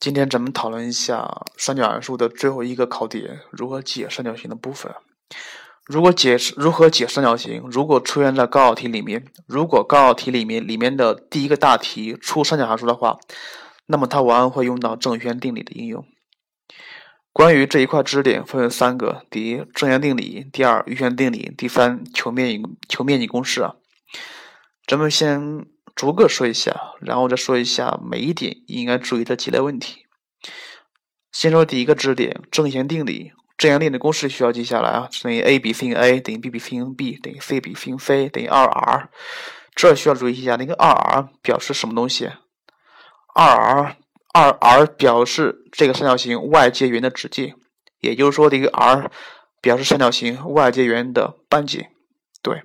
今天咱们讨论一下三角函数的最后一个考点：如何解三角形的部分。如果解如何解三角形？如果出现在高考题里面，如果高考题里面里面的第一个大题出三角函数的话，那么它往往会用到正弦定理的应用。关于这一块知识点分为三个：第一，正弦定理；第二，余弦定理；第三，求面积求面积公式。咱们先。逐个说一下，然后再说一下每一点应该注意的几类问题。先说第一个知识点：正弦定理。正弦定理公式需要记下来啊，等于 a 比 sin a 等于 b 比 sin b 等于 c 比 sin c 等于二 r。这需要注意一下，那个二 r 表示什么东西？二 r 二 r 表示这个三角形外接圆的直径，也就是说，这个 r 表示三角形外接圆的半径。对。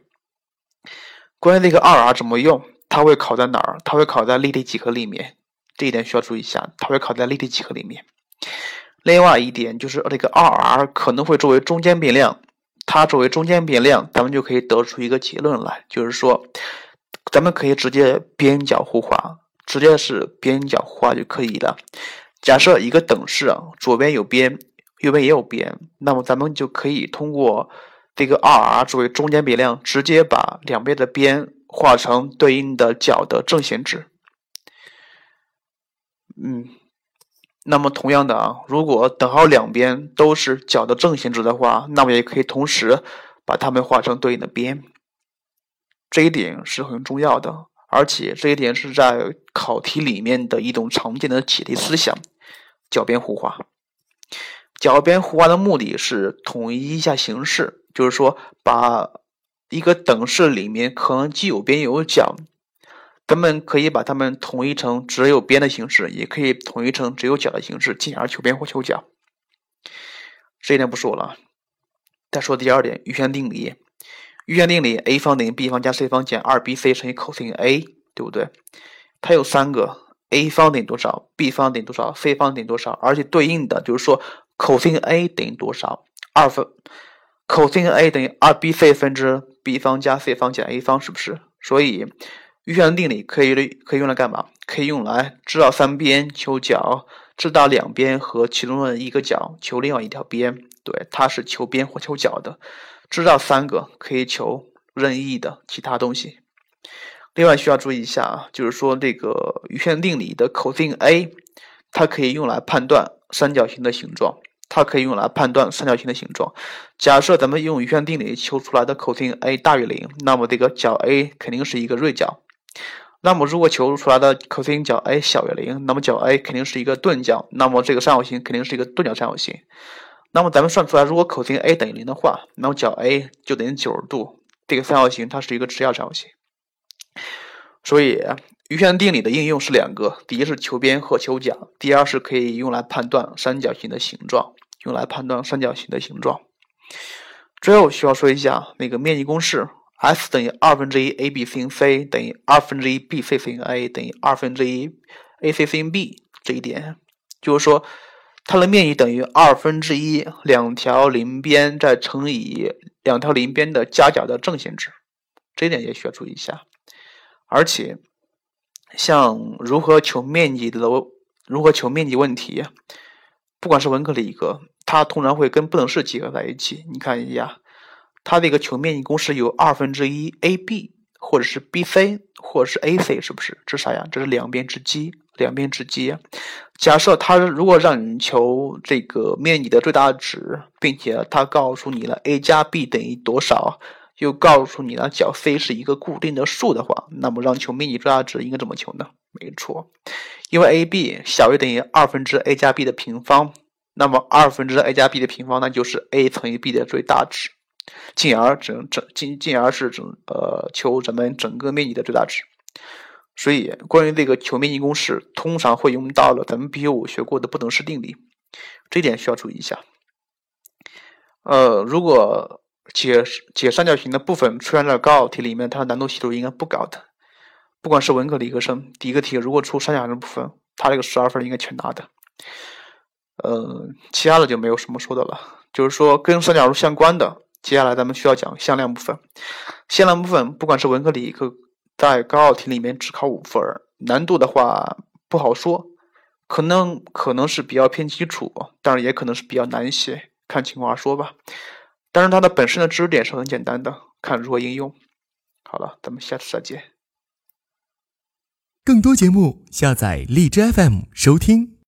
关于这个二 r 怎么用？它会考在哪儿？它会考在立体几何里面，这一点需要注意一下。它会考在立体几何里面。另外一点就是这个二 r 可能会作为中间变量，它作为中间变量，咱们就可以得出一个结论来，就是说，咱们可以直接边角互化，直接是边角互化就可以了。假设一个等式啊，左边有边，右边也有边，那么咱们就可以通过这个二 r 作为中间变量，直接把两边的边。化成对应的角的正弦值，嗯，那么同样的啊，如果等号两边都是角的正弦值的话，那么也可以同时把它们画成对应的边，这一点是很重要的，而且这一点是在考题里面的一种常见的解题思想，角边互化。角边互化的目的是统一一下形式，就是说把。一个等式里面可能既有边又有角，咱们可以把它们统一成只有边的形式，也可以统一成只有角的形式，进而求边或求角。这一点不说了。再说第二点，余弦定理。余弦定理，a 方等于 b 方加 c 方减 2bc 乘以 cos a，对不对？它有三个，a 方等于多少？b 方等于多少？c 方等于多少？而且对应的就是说，cos a 等于多少？二分。cos a 等于 2bc 分之 b 方加 c 方减 a 方，是不是？所以余弦定理可以可以用来干嘛？可以用来知道三边求角，知道两边和其中的一个角求另外一条边。对，它是求边或求角的。知道三个可以求任意的其他东西。另外需要注意一下啊，就是说这个余弦定理的 cos a，它可以用来判断三角形的形状。它可以用来判断三角形的形状。假设咱们用余弦定理求出来的 cos a 大于零，那么这个角 A 肯定是一个锐角。那么如果求出来的 cos 角 a 小于零，那么角 A 肯定是一个钝角。那么这个三角形肯定是一个钝角三角形。那么咱们算出来，如果 cos a 等于零的话，那么角 A 就等于九十度。这个三角形它是一个直角三角形。所以余弦定理的应用是两个：第一是求边和求角，第二是可以用来判断三角形的形状。用来判断三角形的形状。最后需要说一下那个面积公式：S 等于二分之一 AB sin C 等于二分之一 BC sin A 等于二分之一 AC sin B。这一点就是说，它的面积等于二分之一两条邻边再乘以两条邻边的夹角的正弦值。这一点也需要注意一下。而且，像如何求面积的如何求面积问题，不管是文科理科。它通常会跟不等式结合在一起。你看一下，它这个求面积公式有二分之一 AB，或者是 BC，或者是 AC，是不是？这啥呀？这是两边之积，两边之积。假设它如果让你求这个面积的最大值，并且它告诉你了 a 加 b 等于多少，又告诉你了角 C 是一个固定的数的话，那么让求面积最大值应该怎么求呢？没错，因为 AB 小于等于二分之 a 加 b 的平方。那么二分之 a 加 b 的平方，那就是 a 乘以 b 的最大值，进而整整进进而是整呃求咱们整个面积的最大值。所以关于这个求面积公式，通常会用到了咱们 B 五学过的不等式定理，这点需要注意一下。呃，如果解解三角形的部分出现在高考题里面，它的难度系数应该不高的。不管是文科理科生，第一个题如果出三角形部分，它这个十二分应该全拿的。呃，其他的就没有什么说的了。就是说，跟三角数相关的，接下来咱们需要讲向量部分。向量部分，不管是文科理科，在高考题里面只考五分，难度的话不好说，可能可能是比较偏基础，当然也可能是比较难写，看情况而说吧。但是它的本身的知识点是很简单的，看如何应用。好了，咱们下次再见。更多节目，下载荔枝 FM 收听。